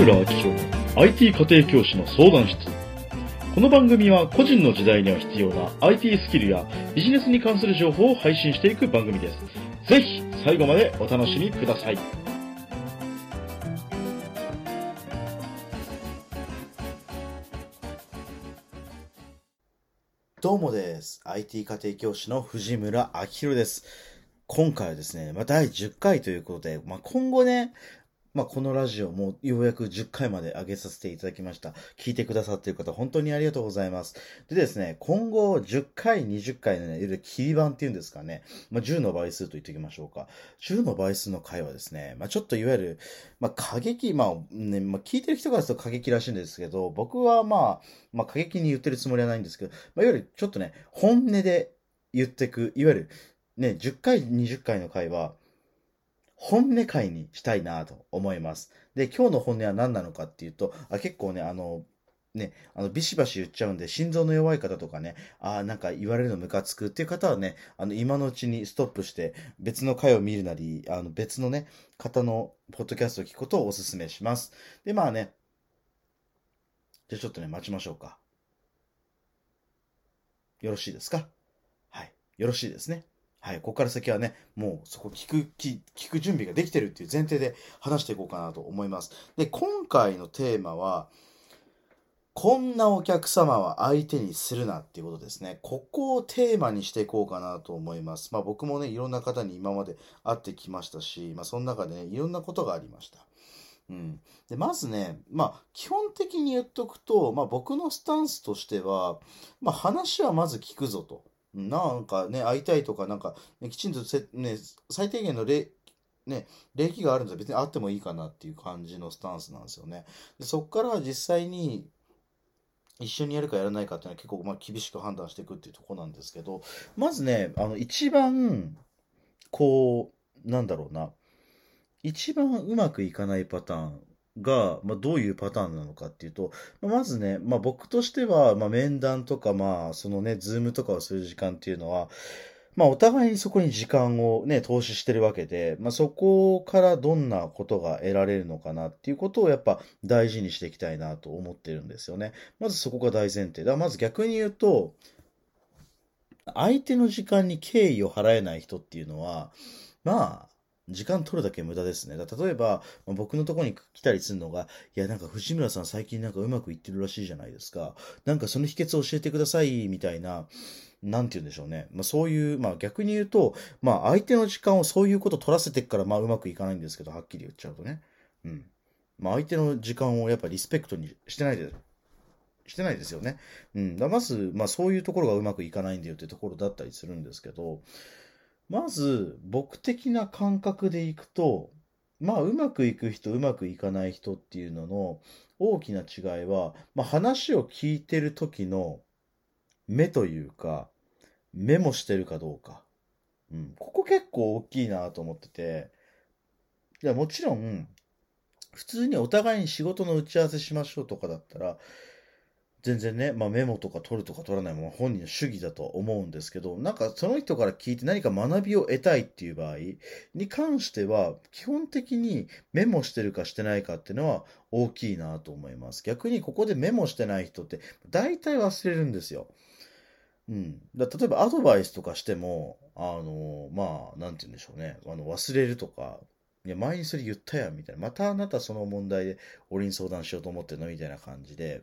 村明宏の IT 家庭教師の相談室。この番組は個人の時代には必要な IT スキルやビジネスに関する情報を配信していく番組です。ぜひ最後までお楽しみください。どうもです。IT 家庭教師の藤村明宏です。今回はですね、まあ、第10回ということで、まあ、今後ね、まあ、このラジオもようやく10回まで上げさせていただきました。聞いてくださっている方、本当にありがとうございます。でですね、今後10回、20回のね、いわゆる切り板っていうんですかね、まあ、10の倍数と言っておきましょうか。10の倍数の回はですね、まあ、ちょっといわゆる、まあ、過激、まあ、ね、まあ、聞いてる人からすると過激らしいんですけど、僕はまあ、まあ、過激に言ってるつもりはないんですけど、まあ、いわゆるちょっとね、本音で言っていく、いわゆる、ね、10回、20回の回は、本音回にしたいなと思います。で、今日の本音は何なのかっていうと、あ結構ね、あの、ね、あの、ビシバシ言っちゃうんで、心臓の弱い方とかね、ああ、なんか言われるのムカつくっていう方はね、あの、今のうちにストップして、別の回を見るなり、あの、別のね、方のポッドキャストを聞くことをお勧めします。で、まあね、じゃあちょっとね、待ちましょうか。よろしいですか？はい。よろしいですね。はい。ここから先はね、もうそこ聞く、聞く準備ができてるっていう前提で話していこうかなと思います。で、今回のテーマは、こんなお客様は相手にするなっていうことですね。ここをテーマにしていこうかなと思います。まあ僕もね、いろんな方に今まで会ってきましたし、まあその中でね、いろんなことがありました。うん。で、まずね、まあ基本的に言っとくと、まあ僕のスタンスとしては、まあ話はまず聞くぞと。なんかね、会いたいとか、なんか、ね、きちんとせ、ね、最低限の礼、ね、礼儀があるんです別にあってもいいかなっていう感じのスタンスなんですよね。でそこから実際に一緒にやるかやらないかっていうのは結構まあ厳しく判断していくっていうところなんですけど、まずね、あの一番、こう、なんだろうな、一番うまくいかないパターンが、まあ、どういうパターンなのかっていうと、ままずね、まあ、僕としては、まあ、面談とか、まあ、そのね、ズームとかをする時間っていうのは、まあ、お互いにそこに時間をね、投資してるわけで、まあ、そこからどんなことが得られるのかなっていうことをやっぱ大事にしていきたいなと思ってるんですよね。まずそこが大前提。だからまず逆に言うと、相手の時間に敬意を払えない人っていうのは、まあ、時間取るだけ無駄ですね。だ例えば、まあ僕のところに来たりするのが、いや、なんか藤村さん最近なんかうまくいってるらしいじゃないですか。なんかその秘訣を教えてください、みたいな、なんて言うんでしょうね。まあそういう、まあ逆に言うと、まあ相手の時間をそういうこと取らせてから、まあうまくいかないんですけど、はっきり言っちゃうとね。うん。まあ相手の時間をやっぱリスペクトにしてないで、してないですよね。うん。だまず、まあそういうところがうまくいかないんだよってところだったりするんですけど、まず、僕的な感覚でいくと、まあ、うまくいく人、うまくいかない人っていうのの大きな違いは、まあ、話を聞いてる時の目というか、メモしてるかどうか。うん。ここ結構大きいなと思ってて、いや、もちろん、普通にお互いに仕事の打ち合わせしましょうとかだったら、全然ね、まあ、メモとか取るとか取らないも本人の主義だと思うんですけど、なんかその人から聞いて何か学びを得たいっていう場合に関しては、基本的にメモしてるかしてないかっていうのは大きいなと思います。逆にここでメモしてない人って大体忘れるんですよ。うん。だ例えばアドバイスとかしても、あの、まあ、なんて言うんでしょうね。あの、忘れるとか、いや、前にそれ言ったやん、みたいな。またあなたその問題で俺に相談しようと思ってるの？みたいな感じで、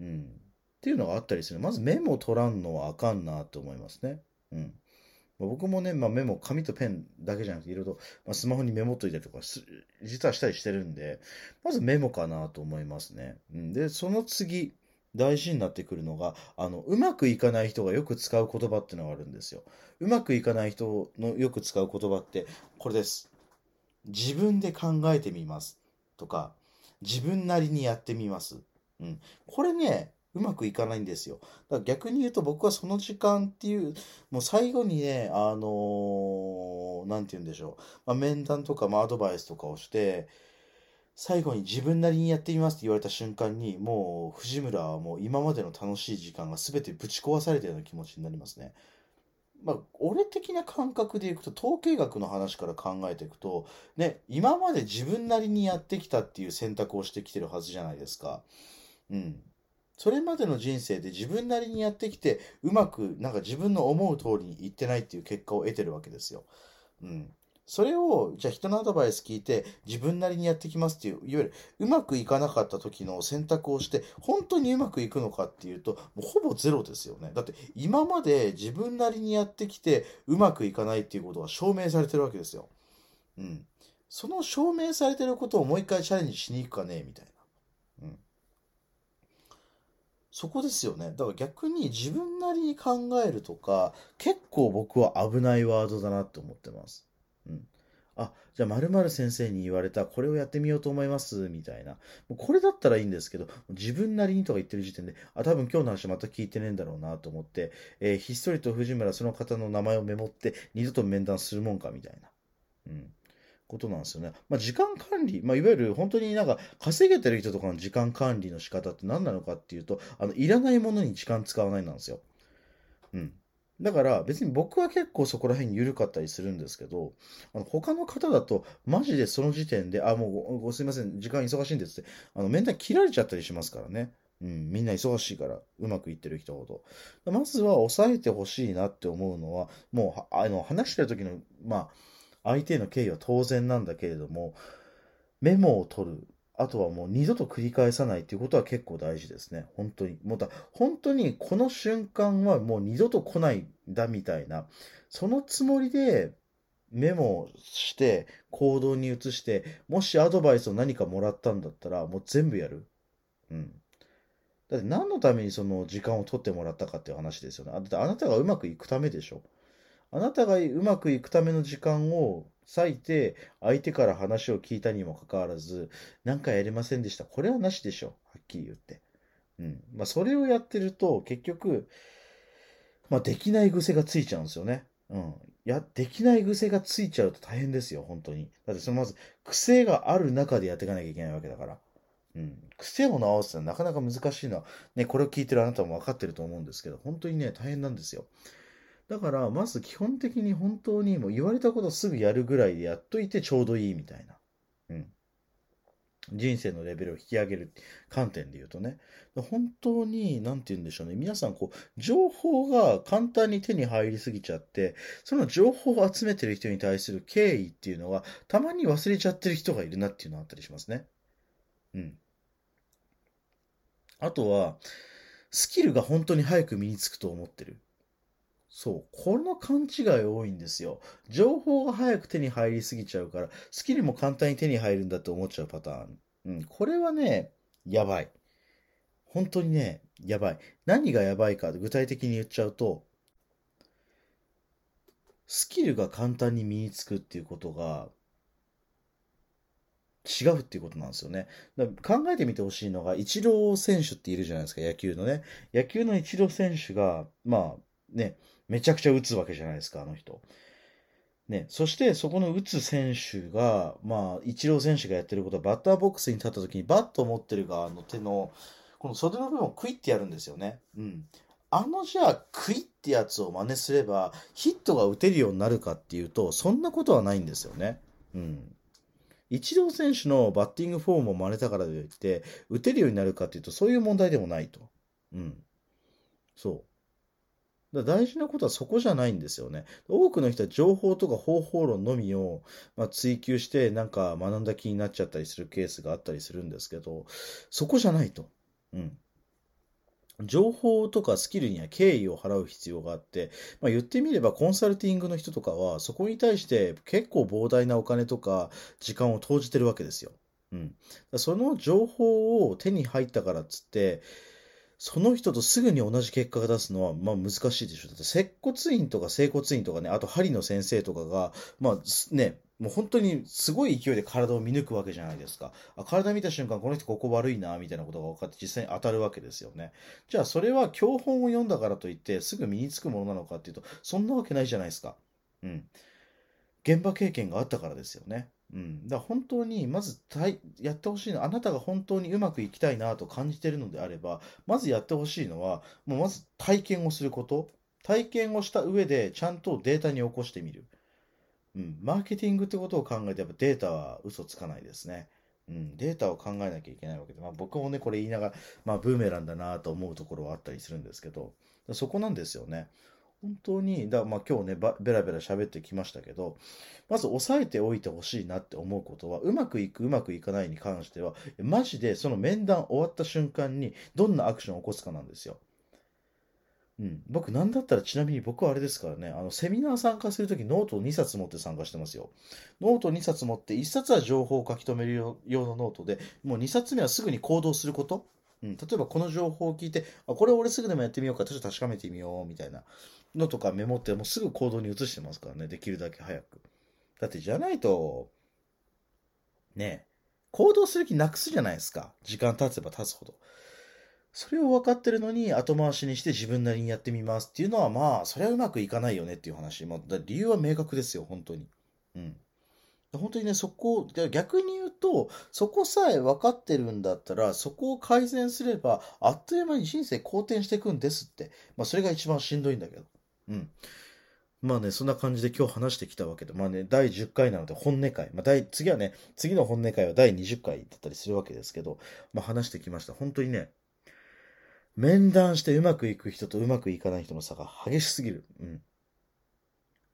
うん。っていうのがあったりする。まずメモ取らんのはあかんなと思いますね。うん。僕もね、まあ、メモ、紙とペンだけじゃなくて、いろいろ、まあ、スマホにメモっといたりとか、実はしたりしてるんで、まずメモかなと思いますね。うん、で、その次、大事になってくるのが、あの、うまくいかない人がよく使う言葉っていうのがあるんですよ。うまくいかない人のよく使う言葉って、これです。自分で考えてみます。とか、自分なりにやってみます。うん。これね、うまくいかないんですよ。だから逆に言うと僕はその時間っていう、もう最後にね、あのーて言うんでしょう。まあ、面談とか、まあ、アドバイスとかをして、最後に自分なりにやってみますって言われた瞬間に、もう藤村はもう今までの楽しい時間が全てぶち壊されたような気持ちになりますね。まあ、俺的な感覚でいくと、統計学の話から考えていくと、ね、今まで自分なりにやってきたっていう選択をしてきてるはずじゃないですか。うん。それまでの人生で自分なりにやってきて、うまく、なんか自分の思う通りにいってないっていう結果を得てるわけですよ。うん。それを、じゃあ人のアドバイス聞いて、自分なりにやってきますっていう、いわゆるうまくいかなかった時の選択をして、本当にうまくいくのかっていうと、もうほぼゼロですよね。だって今まで自分なりにやってきて、うまくいかないっていうことは証明されてるわけですよ。うん。その証明されてることをもう一回チャレンジしに行くかね、みたいな。うん。そこですよね。だから逆に自分なりに考えるとか、結構僕は危ないワードだなって思ってます。うん。あ、じゃあ〇〇先生に言われた、これをやってみようと思います、みたいな。もうこれだったらいいんですけど、自分なりにとか言ってる時点で、あ、多分今日の話また聞いてねえんだろうなと思って、えーひっそりと藤村その方の名前をメモって、二度と面談するもんか、みたいな。うん。ことなんですよね。まあ、時間管理、まあ、いわゆる本当になんか稼げてる人とかの時間管理の仕方って何なのかっていうと、あの、いらないものに時間使わないなんですよ。うん。だから別に僕は結構そこら辺に緩かったりするんですけど、あの他の方だとマジでその時点で、あ、もうごすいません、時間忙しいんですって、あの面談切られちゃったりしますからね。うん、みんな忙しいから、うまくいってる人ほど。まずは抑えてほしいなって思うのは、もう、あの、話してる時の、まあ、相手への敬意は当然なんだけれども、メモを取る。あとはもう二度と繰り返さないっていうことは結構大事ですね。本当に。もうだ、本当にこの瞬間はもう二度と来ないんだみたいな、そのつもりでメモして行動に移して、もしアドバイスを何かもらったんだったら、もう全部やる。うん。だって何のためにその時間を取ってもらったかっていう話ですよね。だってあなたがうまくいくためでしょ。あなたがうまくいくための時間を割いて、相手から話を聞いたにもかかわらず、なんかやれませんでした。これはなしでしょ。はっきり言って。うん。まあ、それをやってると、結局、まあ、できない癖がついちゃうんですよね。うん。や、できない癖がついちゃうと大変ですよ、本当に。だって、そのまず、癖がある中でやっていかなきゃいけないわけだから。うん。癖を直すのはなかなか難しいのは、ね、これを聞いてるあなたも分かってると思うんですけど、本当にね、大変なんですよ。だから、まず基本的に本当にもう言われたことすぐやるぐらいでやっといてちょうどいいみたいな。うん。人生のレベルを引き上げる観点で言うとね。本当に、なんて言うんでしょうね。皆さん、こう、情報が簡単に手に入りすぎちゃって、その情報を集めてる人に対する敬意っていうのが、たまに忘れちゃってる人がいるなっていうのがあったりしますね。うん。あとは、スキルが本当に早く身につくと思ってる。そう。この勘違い多いんですよ。情報が早く手に入りすぎちゃうから、スキルも簡単に手に入るんだって思っちゃうパターン。うん。これはね、やばい。本当にね、やばい。何がやばいか具体的に言っちゃうと、スキルが簡単に身につくっていうことが、違うっていうことなんですよね。だ考えてみてほしいのが、イチロー選手っているじゃないですか、野球のね。野球のイチロー選手が、まあね、めちゃくちゃ打つわけじゃないですか、あの人。ね、そしてそこの打つ選手が、まあ、イチロー選手がやってることは、バッターボックスに立った時にバットを持ってる側の手の、この袖の部分をクイってやるんですよね。うん。あのじゃあ、クイってやつを真似すれば、ヒットが打てるようになるかっていうと、そんなことはないんですよね。うん。イチロー選手のバッティングフォームを真似たからといって、打てるようになるかっていうと、そういう問題でもないと。うん。そう。だ大事なことはそこじゃないんですよね。多くの人は情報とか方法論のみを、まあ、追求してなんか学んだ気になっちゃったりするケースがあったりするんですけど、そこじゃないと。うん。情報とかスキルには敬意を払う必要があって、まあ、言ってみればコンサルティングの人とかはそこに対して結構膨大なお金とか時間を投じてるわけですよ。うん。その情報を手に入ったからっつって、その人とすぐに同じ結果が出すのは、まあ難しいでしょ。だって接骨院とか整骨院とかね、あと針の先生とかが、まあね、もう本当にすごい勢いで体を見抜くわけじゃないですか。あ体見た瞬間、この人ここ悪いな、みたいなことが分かって実際に当たるわけですよね。じゃあそれは教本を読んだからといって、すぐ身につくものなのかっていうと、そんなわけないじゃないですか。うん。現場経験があったからですよね。うん。だ本当に、まずたいやってほしいの、あなたが本当にうまくいきたいなと感じてるのであれば、まずやってほしいのは、もうまず体験をすること。体験をした上でちゃんとデータに起こしてみる。うん。マーケティングってことを考えて、やっぱデータは嘘つかないですね。うん。データを考えなきゃいけないわけで、まあ僕もね、これ言いながら、まあブーメランだなと思うところはあったりするんですけど、そこなんですよね。本当に、だ、まあ今日ね、ベラベラ喋ってきましたけど、まず押さえておいてほしいなって思うことは、うまくいく、うまくいかないに関しては、マジでその面談終わった瞬間にどんなアクションを起こすかなんですよ。うん。僕、なんだったらちなみに僕はあれですからね、あの、セミナー参加するときノートを2冊持って参加してますよ。ノート2冊持って1冊は情報を書き留める用のノートで、もう2冊目はすぐに行動すること。うん。例えばこの情報を聞いて、あ、これ俺すぐでもやってみようか、ちょっと確かめてみよう、みたいなのとかメモって、もうすぐ行動に移してますからね、できるだけ早く。だってじゃないと、ね行動する気なくすじゃないですか。時間経てば経つほど。それを分かってるのに後回しにして自分なりにやってみますっていうのはまあ、それはうまくいかないよねっていう話。まあ、理由は明確ですよ、本当に。うん。本当にね、そこ、逆に言うと、そこさえ分かってるんだったら、そこを改善すれば、あっという間に人生好転していくんですって。まあ、それが一番しんどいんだけど。うん。まあね、そんな感じで今日話してきたわけで、まあね、第10回なので本音会。まあ、第、次はね、次の本音会は第20回だったりするわけですけど、まあ話してきました。本当にね、面談してうまくいく人とうまくいかない人の差が激しすぎる。うん。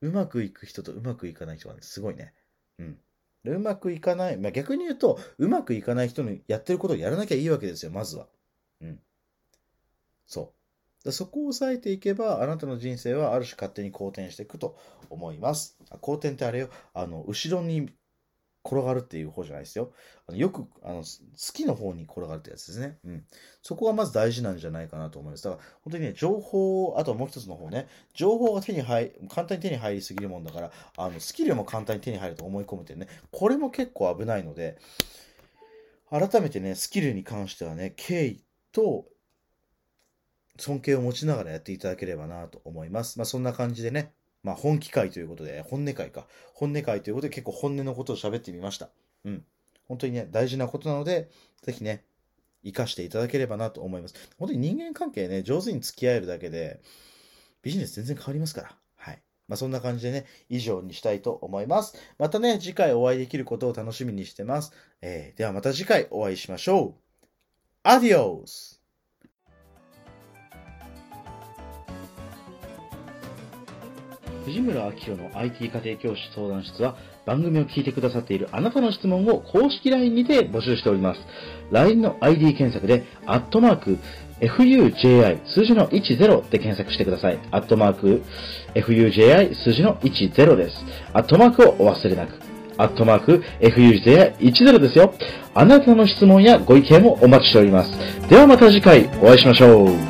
うまくいく人とうまくいかない人はね、すごいね。うん。うまくいかない。まあ、逆に言うと、うまくいかない人のやってることをやらなきゃいいわけですよ、まずは。うん。そう。そこを抑えていけば、あなたの人生はある種勝手に好転していくと思います。好転ってあれよ、あの、後ろに転がるっていう方じゃないですよ。あのよく、あの、好きの方に転がるってやつですね。うん。そこがまず大事なんじゃないかなと思います。だから、本当にね、情報、あともう一つの方ね、情報が手に入、簡単に手に入りすぎるもんだから、あの、スキルも簡単に手に入ると思い込むってね、これも結構危ないので、改めてね、スキルに関してはね、敬意と尊敬を持ちながらやっていただければなと思います。まあ、そんな感じでね、まあ、本気会ということで、本音会か。本音会ということで結構本音のことを喋ってみました。うん。本当にね、大事なことなので、ぜひね、活かしていただければなと思います。本当に人間関係ね、上手に付き合えるだけで、ビジネス全然変わりますから。はい。まあ、そんな感じでね、以上にしたいと思います。またね、次回お会いできることを楽しみにしてます。えー、ではまた次回お会いしましょう。アディオス藤村明宏の IT 家庭教師相談室は番組を聞いてくださっているあなたの質問を公式 LINE にて募集しております。LINE の ID 検索で、アットマーク、fuji 数字の10で検索してください。アットマーク、fuji 数字の10です。アットマークをお忘れなく。アットマーク、fuji10 ですよ。あなたの質問やご意見もお待ちしております。ではまた次回お会いしましょう。